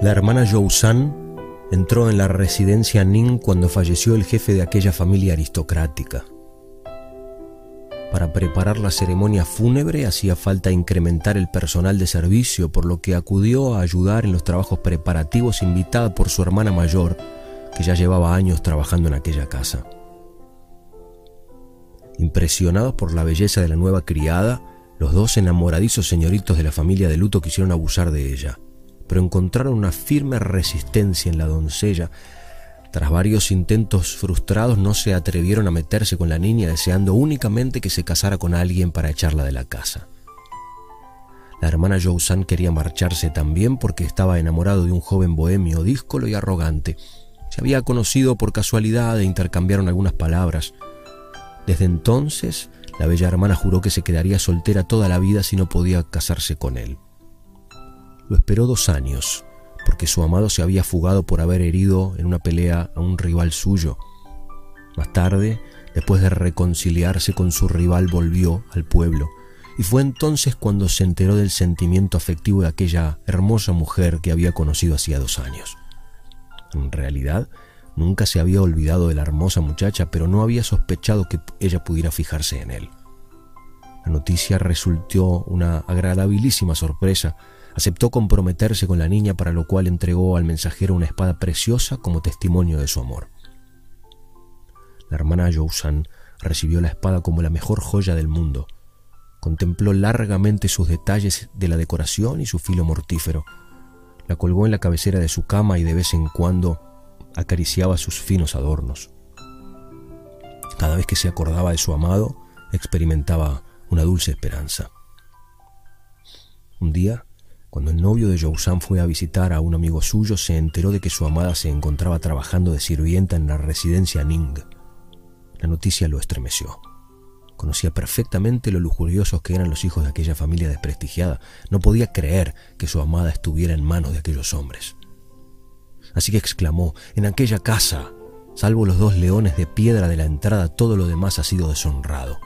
La hermana San entró en la residencia Ning cuando falleció el jefe de aquella familia aristocrática. Para preparar la ceremonia fúnebre hacía falta incrementar el personal de servicio, por lo que acudió a ayudar en los trabajos preparativos invitada por su hermana mayor, que ya llevaba años trabajando en aquella casa. Impresionados por la belleza de la nueva criada, los dos enamoradizos señoritos de la familia de luto quisieron abusar de ella pero encontraron una firme resistencia en la doncella. Tras varios intentos frustrados no se atrevieron a meterse con la niña deseando únicamente que se casara con alguien para echarla de la casa. La hermana San quería marcharse también porque estaba enamorado de un joven bohemio, díscolo y arrogante. Se había conocido por casualidad e intercambiaron algunas palabras. Desde entonces, la bella hermana juró que se quedaría soltera toda la vida si no podía casarse con él. Lo esperó dos años, porque su amado se había fugado por haber herido en una pelea a un rival suyo. Más tarde, después de reconciliarse con su rival, volvió al pueblo, y fue entonces cuando se enteró del sentimiento afectivo de aquella hermosa mujer que había conocido hacía dos años. En realidad, nunca se había olvidado de la hermosa muchacha, pero no había sospechado que ella pudiera fijarse en él. La noticia resultó una agradabilísima sorpresa, Aceptó comprometerse con la niña para lo cual entregó al mensajero una espada preciosa como testimonio de su amor. La hermana Jousan recibió la espada como la mejor joya del mundo. Contempló largamente sus detalles de la decoración y su filo mortífero. La colgó en la cabecera de su cama y de vez en cuando acariciaba sus finos adornos. Cada vez que se acordaba de su amado, experimentaba una dulce esperanza. Un día, cuando el novio de Jousan fue a visitar a un amigo suyo, se enteró de que su amada se encontraba trabajando de sirvienta en la residencia Ning. La noticia lo estremeció. Conocía perfectamente lo lujuriosos que eran los hijos de aquella familia desprestigiada. No podía creer que su amada estuviera en manos de aquellos hombres. Así que exclamó, en aquella casa, salvo los dos leones de piedra de la entrada, todo lo demás ha sido deshonrado.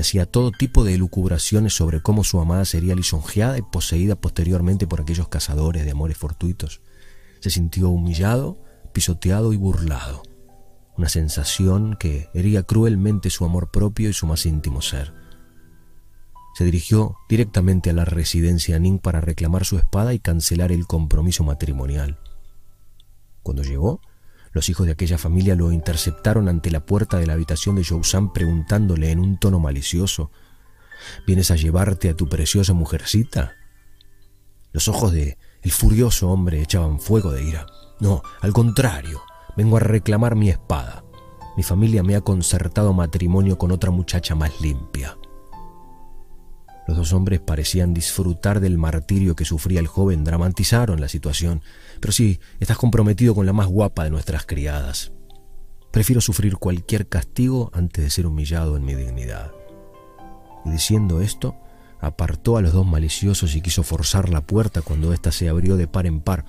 Hacía todo tipo de elucubraciones sobre cómo su amada sería lisonjeada y poseída posteriormente por aquellos cazadores de amores fortuitos. Se sintió humillado, pisoteado y burlado. Una sensación que hería cruelmente su amor propio y su más íntimo ser. Se dirigió directamente a la residencia Ning para reclamar su espada y cancelar el compromiso matrimonial. Cuando llegó, los hijos de aquella familia lo interceptaron ante la puerta de la habitación de Jousan preguntándole en un tono malicioso, ¿Vienes a llevarte a tu preciosa mujercita? Los ojos de el furioso hombre echaban fuego de ira. No, al contrario, vengo a reclamar mi espada. Mi familia me ha concertado matrimonio con otra muchacha más limpia. Los dos hombres parecían disfrutar del martirio que sufría el joven, dramatizaron la situación. Pero sí, estás comprometido con la más guapa de nuestras criadas. Prefiero sufrir cualquier castigo antes de ser humillado en mi dignidad. Y diciendo esto, apartó a los dos maliciosos y quiso forzar la puerta cuando ésta se abrió de par en par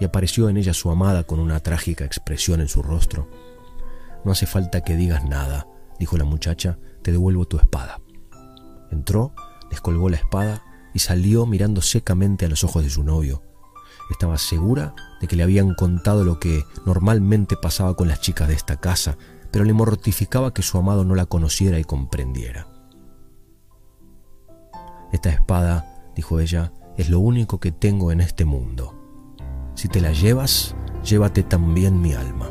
y apareció en ella su amada con una trágica expresión en su rostro. No hace falta que digas nada, dijo la muchacha, te devuelvo tu espada. Entró descolgó la espada y salió mirando secamente a los ojos de su novio. Estaba segura de que le habían contado lo que normalmente pasaba con las chicas de esta casa, pero le mortificaba que su amado no la conociera y comprendiera. Esta espada, dijo ella, es lo único que tengo en este mundo. Si te la llevas, llévate también mi alma.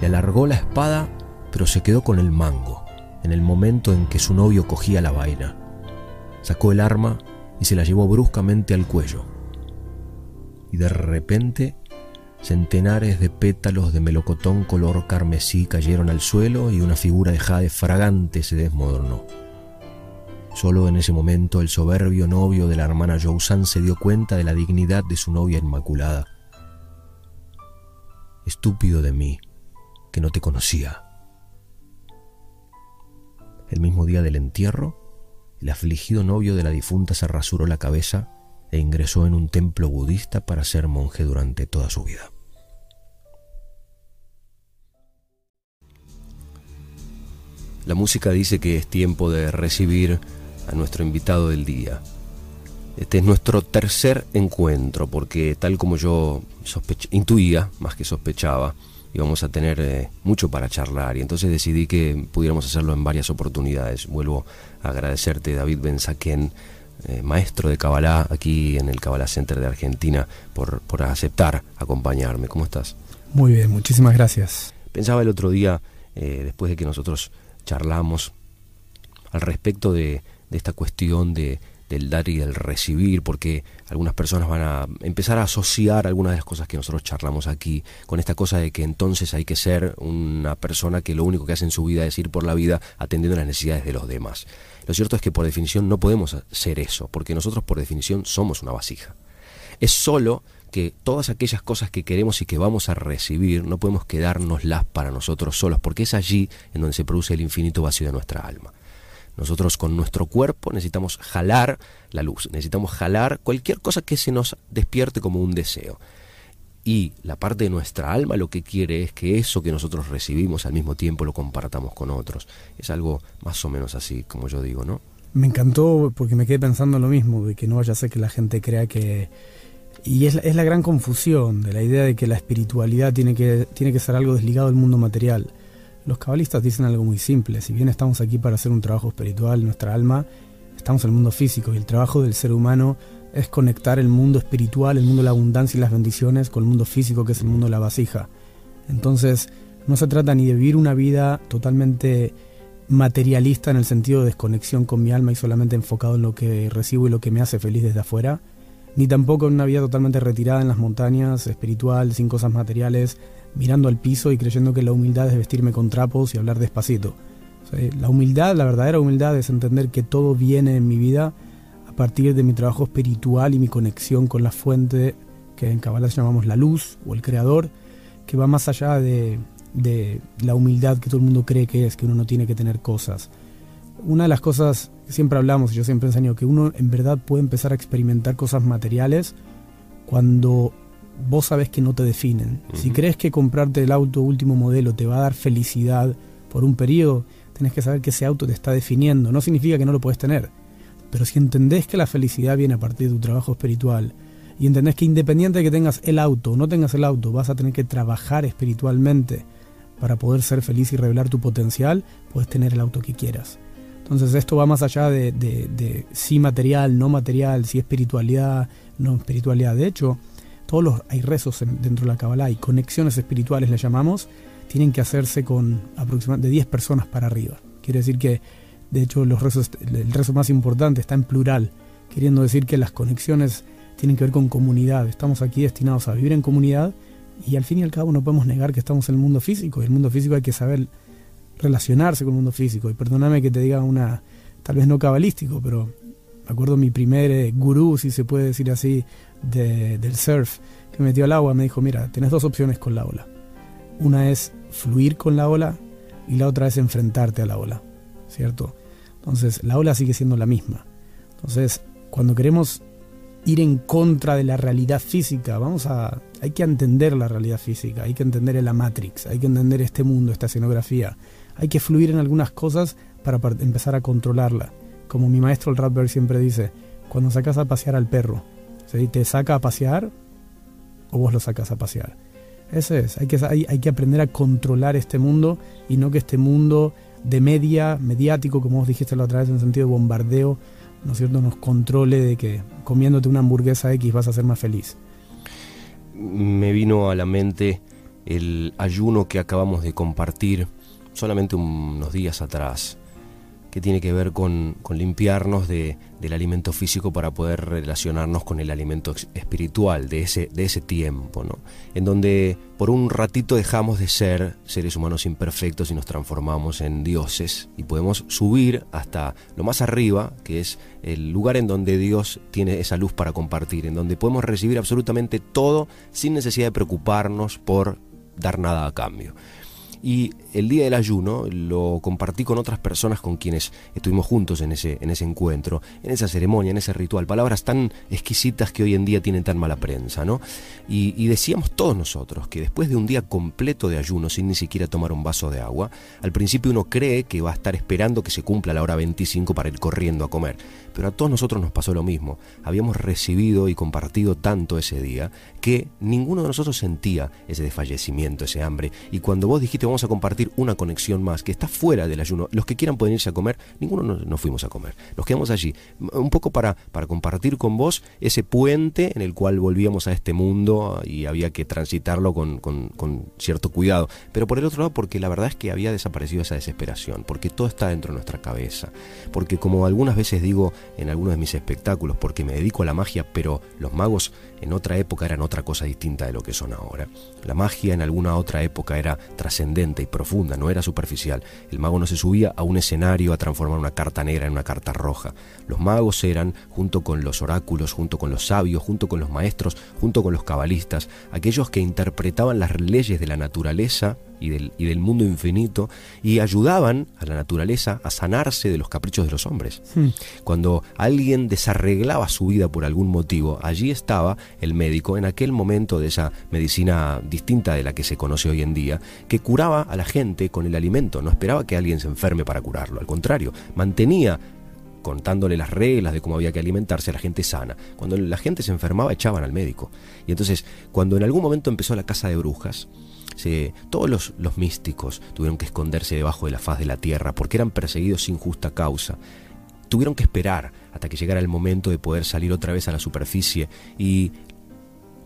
Le alargó la espada, pero se quedó con el mango, en el momento en que su novio cogía la vaina. Sacó el arma y se la llevó bruscamente al cuello. Y de repente centenares de pétalos de melocotón color carmesí cayeron al suelo y una figura de jade fragante se desmoronó. Solo en ese momento el soberbio novio de la hermana Jousan se dio cuenta de la dignidad de su novia inmaculada. Estúpido de mí, que no te conocía. El mismo día del entierro, el afligido novio de la difunta se rasuró la cabeza e ingresó en un templo budista para ser monje durante toda su vida. La música dice que es tiempo de recibir a nuestro invitado del día. Este es nuestro tercer encuentro, porque tal como yo intuía, más que sospechaba, íbamos a tener eh, mucho para charlar y entonces decidí que pudiéramos hacerlo en varias oportunidades. Vuelvo a agradecerte, David Benzaquén, eh, maestro de Kabbalah aquí en el Kabbalah Center de Argentina, por, por aceptar acompañarme. ¿Cómo estás? Muy bien, muchísimas gracias. Pensaba el otro día, eh, después de que nosotros charlamos, al respecto de esta cuestión de del dar y del recibir, porque algunas personas van a empezar a asociar algunas de las cosas que nosotros charlamos aquí con esta cosa de que entonces hay que ser una persona que lo único que hace en su vida es ir por la vida atendiendo las necesidades de los demás. Lo cierto es que por definición no podemos ser eso, porque nosotros por definición somos una vasija. Es solo que todas aquellas cosas que queremos y que vamos a recibir no podemos quedárnoslas para nosotros solos, porque es allí en donde se produce el infinito vacío de nuestra alma. Nosotros con nuestro cuerpo necesitamos jalar la luz, necesitamos jalar cualquier cosa que se nos despierte como un deseo. Y la parte de nuestra alma lo que quiere es que eso que nosotros recibimos al mismo tiempo lo compartamos con otros. Es algo más o menos así, como yo digo, ¿no? Me encantó porque me quedé pensando lo mismo, de que no vaya a ser que la gente crea que... Y es la, es la gran confusión de la idea de que la espiritualidad tiene que, tiene que ser algo desligado del mundo material. Los cabalistas dicen algo muy simple, si bien estamos aquí para hacer un trabajo espiritual, nuestra alma, estamos en el mundo físico y el trabajo del ser humano es conectar el mundo espiritual, el mundo de la abundancia y las bendiciones con el mundo físico que es el mundo de la vasija. Entonces, no se trata ni de vivir una vida totalmente materialista en el sentido de desconexión con mi alma y solamente enfocado en lo que recibo y lo que me hace feliz desde afuera, ni tampoco en una vida totalmente retirada en las montañas, espiritual, sin cosas materiales, mirando al piso y creyendo que la humildad es vestirme con trapos y hablar despacito. la humildad, la verdadera humildad es entender que todo viene en mi vida a partir de mi trabajo espiritual y mi conexión con la fuente que en Kabbalah llamamos la luz o el creador, que va más allá de, la humildad que todo el mundo cree que es, que uno no tiene que tener cosas. Una de las cosas que siempre hablamos, y yo siempre enseño, que uno en verdad puede empezar a experimentar cosas materiales cuando vos sabes que no te definen. Si crees que comprarte el auto último modelo te va a dar felicidad por un periodo, tenés que saber que ese auto te está definiendo. No significa que no lo puedes tener. Pero si entendés que la felicidad viene a partir de tu trabajo espiritual y entendés que independiente de que tengas el auto o no tengas el auto, vas a tener que trabajar espiritualmente para poder ser feliz y revelar tu potencial, puedes tener el auto que quieras. Entonces esto va más allá de, de si material, no material, si espiritualidad, no espiritualidad. De hecho, todos los, hay rezos dentro de la Kabbalah y conexiones espirituales, le llamamos, tienen que hacerse con aproximadamente de 10 personas para arriba. Quiere decir que, de hecho, los rezos, el rezo más importante está en plural, queriendo decir que las conexiones tienen que ver con comunidad. Estamos aquí destinados a vivir en comunidad y al fin y al cabo no podemos negar que estamos en el mundo físico. Y el mundo físico hay que saber relacionarse con el mundo físico. Y perdóname que te diga una, tal vez no cabalístico, pero me acuerdo mi primer eh, gurú, si se puede decir así, del surf que me metió al agua me dijo, mira, tienes dos opciones con la ola. Una es fluir con la ola y la otra es enfrentarte a la ola, ¿cierto? Entonces, la ola sigue siendo la misma. Entonces, cuando queremos ir en contra de la realidad física, vamos a hay que entender la realidad física, hay que entender la matrix, hay que entender este mundo, esta escenografía. Hay que fluir en algunas cosas para empezar a controlarla. Como mi maestro el Radberg siempre dice, cuando sacas a pasear al perro, ¿Te saca a pasear o vos lo sacas a pasear? Ese es, hay que, hay, hay que aprender a controlar este mundo y no que este mundo de media, mediático, como vos dijiste la otra vez, en sentido de bombardeo, ¿no es cierto?, nos controle de que comiéndote una hamburguesa X vas a ser más feliz. Me vino a la mente el ayuno que acabamos de compartir solamente unos días atrás que tiene que ver con, limpiarnos de, del alimento físico para poder relacionarnos con el alimento espiritual de ese, de ese tiempo, ¿no? en donde por un ratito dejamos de ser seres humanos imperfectos y nos transformamos en dioses y podemos subir hasta lo más arriba, que es el lugar en donde Dios tiene esa luz para compartir, en donde podemos recibir absolutamente todo sin necesidad de preocuparnos por dar nada a cambio. Y el día del ayuno lo compartí con otras personas con quienes estuvimos juntos en ese, en ese encuentro, en esa ceremonia, en ese ritual. Palabras tan exquisitas que hoy en día tienen tan mala prensa, ¿no? Y, y decíamos todos nosotros que después de un día completo de ayuno, sin ni siquiera tomar un vaso de agua, al principio uno cree que va a estar esperando que se cumpla la hora 25 para ir corriendo a comer. Pero a todos nosotros nos pasó lo mismo. Habíamos recibido y compartido tanto ese día que ninguno de nosotros sentía ese desfallecimiento, ese hambre. Y cuando vos dijiste vamos a compartir una conexión más que está fuera del ayuno, los que quieran pueden irse a comer, ninguno nos, fuimos a comer. Nos quedamos allí, un poco para, para compartir con vos ese puente en el cual volvíamos a este mundo y había que transitarlo con, con, con cierto cuidado. Pero por el otro lado, porque la verdad es que había desaparecido esa desesperación, porque todo está dentro de nuestra cabeza. Porque como algunas veces digo en algunos de mis espectáculos, porque me dedico a la magia, pero los magos en otra época eran otra cosa distinta de lo que son ahora. La magia en alguna otra época era trascendente y profunda, no era superficial. El mago no se subía a un escenario a transformar una carta negra en una carta roja. Los magos eran, junto con los oráculos, junto con los sabios, junto con los maestros, junto con los cabalistas, aquellos que interpretaban las leyes de la naturaleza y del, y del, mundo infinito y ayudaban a la naturaleza a sanarse de los caprichos de los hombres. Hmm. Cuando alguien desarreglaba su vida por algún motivo, allí estaba el médico en aquel momento de esa medicina distinta de la que se conoce hoy en día, que curaba a la gente con el alimento, no esperaba que alguien se enferme para curarlo, al contrario, mantenía contándole las reglas de cómo había que alimentarse a la gente sana. Cuando la gente se enfermaba echaban al médico. Y entonces, cuando en algún momento empezó la casa de brujas, todos los, los místicos tuvieron que esconderse debajo de la faz de la tierra porque eran perseguidos sin justa causa. Tuvieron que esperar hasta que llegara el momento de poder salir otra vez a la superficie y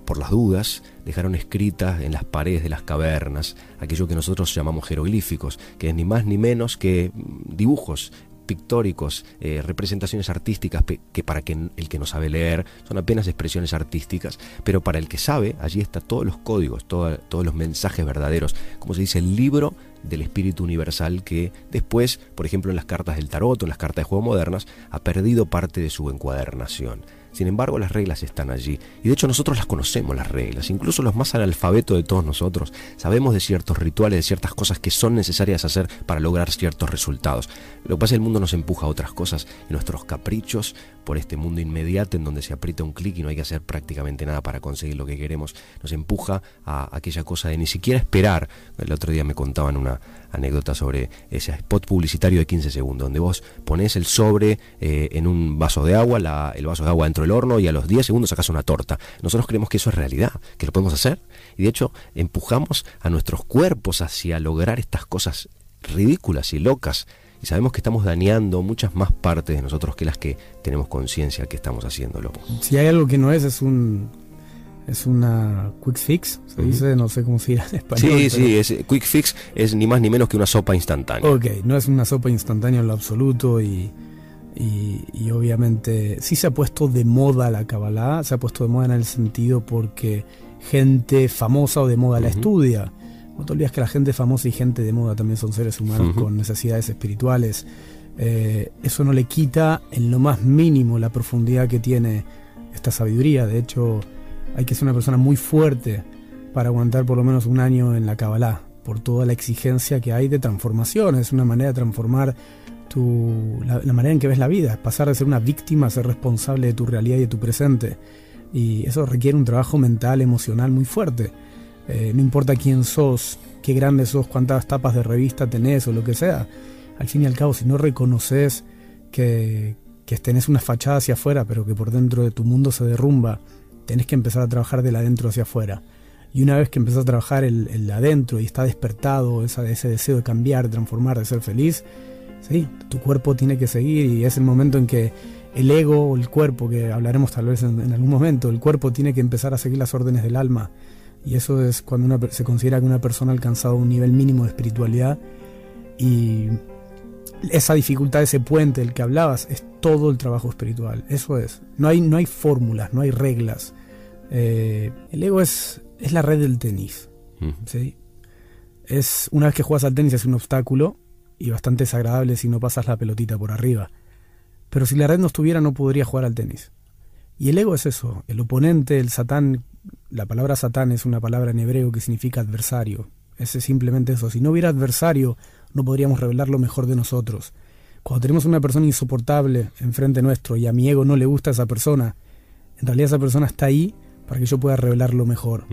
por las dudas, dejaron escritas en las paredes de las cavernas aquello que nosotros llamamos jeroglíficos, que es ni más ni menos que dibujos pictóricos, eh, representaciones artísticas que para el que no sabe leer son apenas expresiones artísticas, pero para el que sabe, allí está todos los códigos, todos los mensajes verdaderos, como se dice, el libro del espíritu universal que después, por ejemplo, en las cartas del tarot o en las cartas de juego modernas, ha perdido parte de su encuadernación. Sin embargo, las reglas están allí. Y de hecho nosotros las conocemos, las reglas. Incluso los más analfabetos de todos nosotros sabemos de ciertos rituales, de ciertas cosas que son necesarias hacer para lograr ciertos resultados. Lo que pasa es que el mundo nos empuja a otras cosas y nuestros caprichos por este mundo inmediato en donde se aprieta un clic y no hay que hacer prácticamente nada para conseguir lo que queremos, nos empuja a aquella cosa de ni siquiera esperar. El otro día me contaban una anécdota sobre ese spot publicitario de 15 segundos, donde vos pones el sobre eh, en un vaso de agua, el vaso de agua dentro el horno y a los 10 segundos sacas una torta. Nosotros creemos que eso es realidad, que lo podemos hacer. Y de hecho empujamos a nuestros cuerpos hacia lograr estas cosas ridículas y locas. Y sabemos que estamos dañando muchas más partes de nosotros que las que tenemos conciencia que estamos haciéndolo. Si hay algo que no es, es un es una quick fix, se dice, no sé cómo se dirá en español. Sí, sí, es, quick fix es ni más ni menos que una sopa instantánea. Ok, no es una sopa instantánea en lo absoluto y y, obviamente sí se ha puesto de moda la Kabbalah, se ha puesto de moda en el sentido porque gente famosa o de moda la estudia. No te olvides que la gente famosa y gente de moda también son seres humanos con necesidades espirituales. Eh, eso no le quita en lo más mínimo la profundidad que tiene esta sabiduría. De hecho, hay que ser una persona muy fuerte para aguantar por lo menos un año en la Kabbalah, por toda la exigencia que hay de transformación. Es una manera de transformar la, manera en que ves la vida, pasar de ser una víctima a ser responsable de tu realidad y de tu presente. Y eso requiere un trabajo mental, emocional muy fuerte. Eh, no importa quién sos, qué grande sos, cuántas tapas de revista tenés o lo que sea. Al fin y al cabo, si no reconoces que, que tenés una fachada hacia afuera, pero que por dentro de tu mundo se derrumba, tenés que empezar a trabajar de la adentro hacia afuera. Y una vez que empezás a trabajar el, el adentro y está despertado ese deseo de cambiar, de transformar, de ser feliz, Sí, tu cuerpo tiene que seguir y es el momento en que el ego o el cuerpo, que hablaremos tal vez en, algún momento, el cuerpo tiene que empezar a seguir las órdenes del alma. Y eso es cuando una, se considera que una persona ha alcanzado un nivel mínimo de espiritualidad. Y esa dificultad, ese puente del que hablabas, es todo el trabajo espiritual. Eso es. No hay, no hay fórmulas, no hay reglas. Eh, el ego es, es la red del tenis. ¿sí? Es, una vez que juegas al tenis es un obstáculo y bastante desagradable si no pasas la pelotita por arriba. Pero si la red no estuviera no podría jugar al tenis. Y el ego es eso, el oponente, el satán, la palabra satán es una palabra en hebreo que significa adversario, Es simplemente eso. Si no hubiera adversario, no podríamos revelar lo mejor de nosotros. Cuando tenemos una persona insoportable enfrente nuestro y a mi ego no le gusta esa persona, en realidad esa persona está ahí para que yo pueda revelar lo mejor.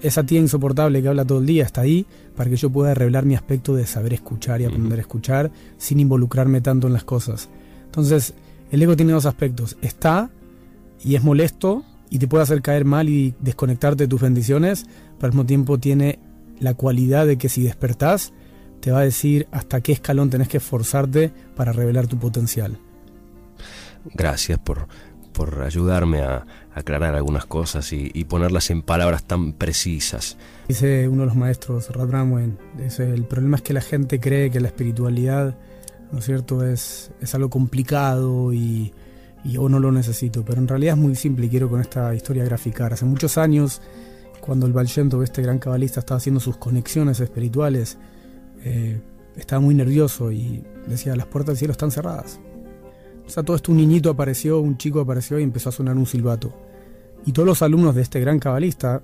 Esa tía insoportable que habla todo el día está ahí para que yo pueda revelar mi aspecto de saber escuchar y aprender a escuchar sin involucrarme tanto en las cosas. Entonces, el ego tiene dos aspectos. Está y es molesto y te puede hacer caer mal y desconectarte de tus bendiciones, pero al mismo tiempo tiene la cualidad de que si despertás, te va a decir hasta qué escalón tenés que esforzarte para revelar tu potencial. Gracias por, por ayudarme a aclarar algunas cosas y, ponerlas en palabras tan precisas. Dice uno de los maestros, Rad dice, el problema es que la gente cree que la espiritualidad, ¿no es cierto?, es, es algo complicado y, y yo no lo necesito, pero en realidad es muy simple y quiero con esta historia graficar. Hace muchos años, cuando el Valshento, este gran cabalista, estaba haciendo sus conexiones espirituales, eh, estaba muy nervioso y decía, las puertas del cielo están cerradas. O sea, todo esto un niñito apareció, un chico apareció y empezó a sonar un silbato. Y todos los alumnos de este gran cabalista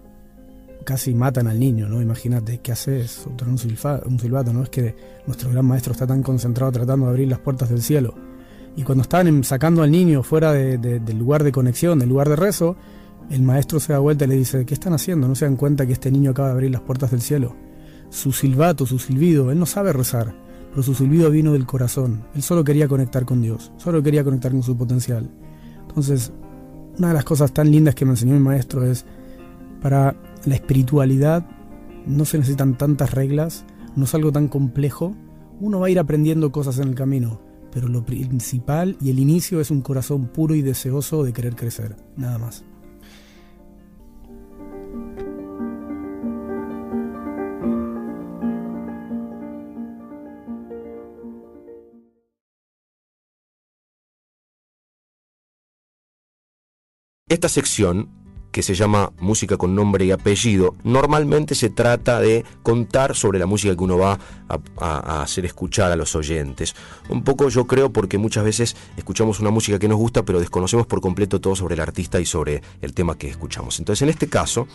casi matan al niño, ¿no? Imagínate, ¿qué haces? Un, un silbato, ¿no? Es que nuestro gran maestro está tan concentrado tratando de abrir las puertas del cielo. Y cuando estaban sacando al niño fuera del lugar de conexión, del lugar de rezo, el maestro se da vuelta y le dice, ¿qué están haciendo? ¿No se dan cuenta que este niño acaba de abrir las puertas del cielo? Su silbato, su silbido, él no sabe rezar pero su silbido vino del corazón. Él solo quería conectar con Dios, solo quería conectar con su potencial. Entonces, una de las cosas tan lindas que me enseñó mi maestro es, para la espiritualidad no se necesitan tantas reglas, no es algo tan complejo, uno va a ir aprendiendo cosas en el camino, pero lo principal y el inicio es un corazón puro y deseoso de querer crecer, nada más. Esta sección, que se llama Música con nombre y apellido, normalmente se trata de contar sobre la música que uno va a, hacer escuchar a los oyentes. Un poco yo creo porque muchas veces escuchamos una música que nos gusta, pero desconocemos por completo todo sobre el artista y sobre el tema que escuchamos. Entonces, en este caso,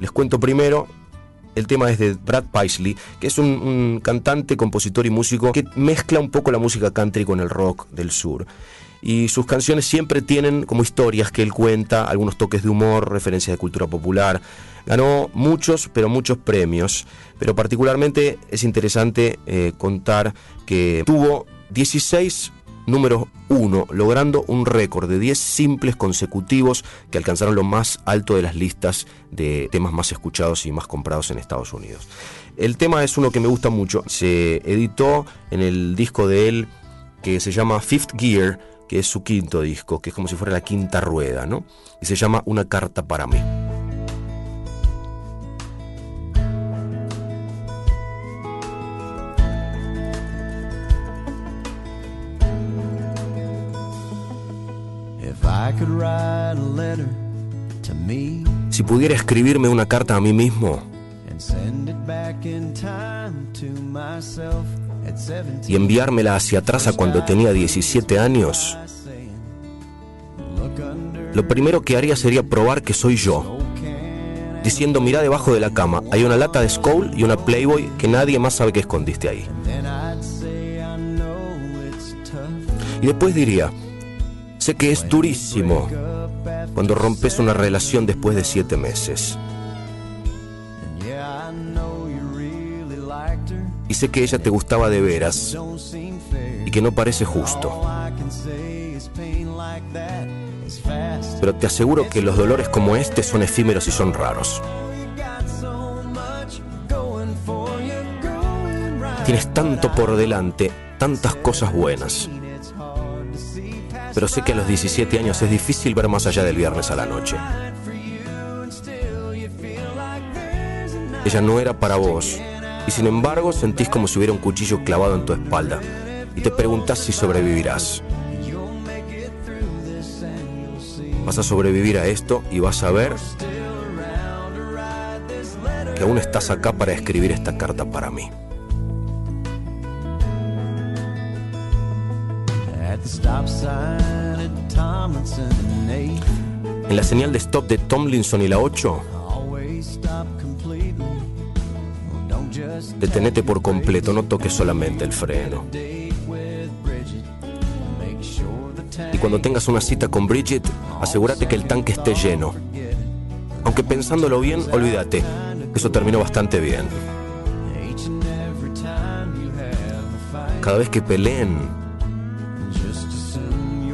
les cuento primero el tema es de Brad Paisley, que es un, un, cantante, compositor y músico que mezcla un poco la música country con el rock del sur y sus canciones siempre tienen como historias que él cuenta, algunos toques de humor, referencias de cultura popular. Ganó muchos, pero muchos premios, pero particularmente es interesante eh, contar que tuvo 16 números 1, logrando un récord de 10 simples consecutivos que alcanzaron lo más alto de las listas de temas más escuchados y más comprados en Estados Unidos. El tema es uno que me gusta mucho, se editó en el disco de él que se llama Fifth Gear, que es su quinto disco, que es como si fuera la quinta rueda, ¿no? Y se llama Una carta para mí. Si pudiera escribirme una carta a mí mismo y enviármela hacia atrás a cuando tenía 17 años, lo primero que haría sería probar que soy yo. Diciendo, mira debajo de la cama, hay una lata de Skoll y una Playboy que nadie más sabe que escondiste ahí. Y después diría, sé que es durísimo cuando rompes una relación después de siete meses. Y sé que ella te gustaba de veras y que no parece justo. Pero te aseguro que los dolores como este son efímeros y son raros. Tienes tanto por delante, tantas cosas buenas. Pero sé que a los 17 años es difícil ver más allá del viernes a la noche. Ella no era para vos y sin embargo sentís como si hubiera un cuchillo clavado en tu espalda y te preguntas si sobrevivirás. Vas a sobrevivir a esto y vas a ver que aún estás acá para escribir esta carta para mí. En la señal de stop de Tomlinson y la 8 detenete por completo, no toques solamente el freno. Y cuando tengas una cita con Bridget, asegúrate que el tanque esté lleno. Aunque pensándolo bien, olvídate, eso terminó bastante bien. Cada vez que peleen,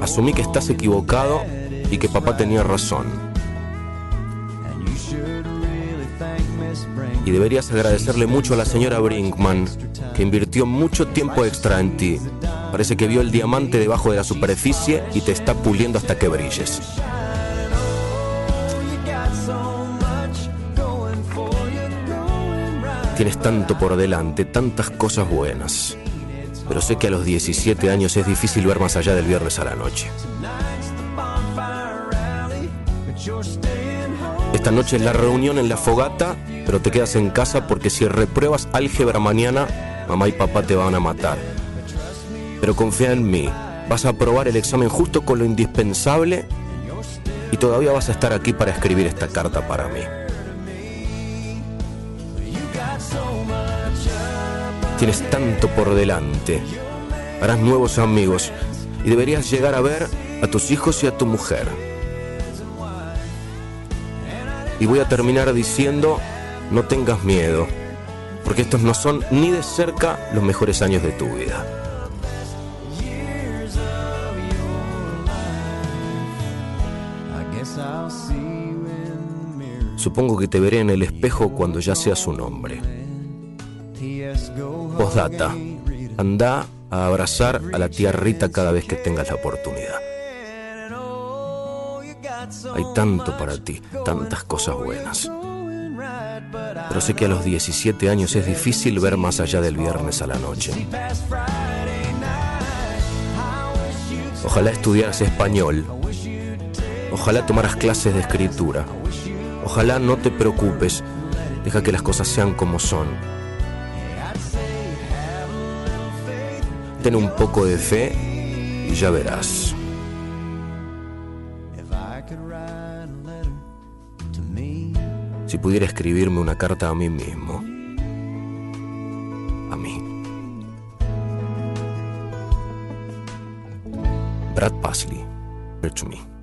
asumí que estás equivocado y que papá tenía razón. Y deberías agradecerle mucho a la señora Brinkman, que invirtió mucho tiempo extra en ti. Parece que vio el diamante debajo de la superficie y te está puliendo hasta que brilles. Tienes tanto por delante, tantas cosas buenas. Pero sé que a los 17 años es difícil ver más allá del viernes a la noche. Esta noche es la reunión en la fogata, pero te quedas en casa porque si repruebas álgebra mañana, mamá y papá te van a matar. Pero confía en mí, vas a aprobar el examen justo con lo indispensable y todavía vas a estar aquí para escribir esta carta para mí. Tienes tanto por delante. Harás nuevos amigos y deberías llegar a ver a tus hijos y a tu mujer. Y voy a terminar diciendo, no tengas miedo, porque estos no son ni de cerca los mejores años de tu vida. Supongo que te veré en el espejo cuando ya seas un hombre. Postdata. Anda a abrazar a la tía Rita cada vez que tengas la oportunidad. Hay tanto para ti, tantas cosas buenas. Pero sé que a los 17 años es difícil ver más allá del viernes a la noche. Ojalá estudiaras español. Ojalá tomaras clases de escritura. Ojalá no te preocupes. Deja que las cosas sean como son. Ten un poco de fe y ya verás. Si pudiera escribirme una carta a mí mismo. A mí. Brad me.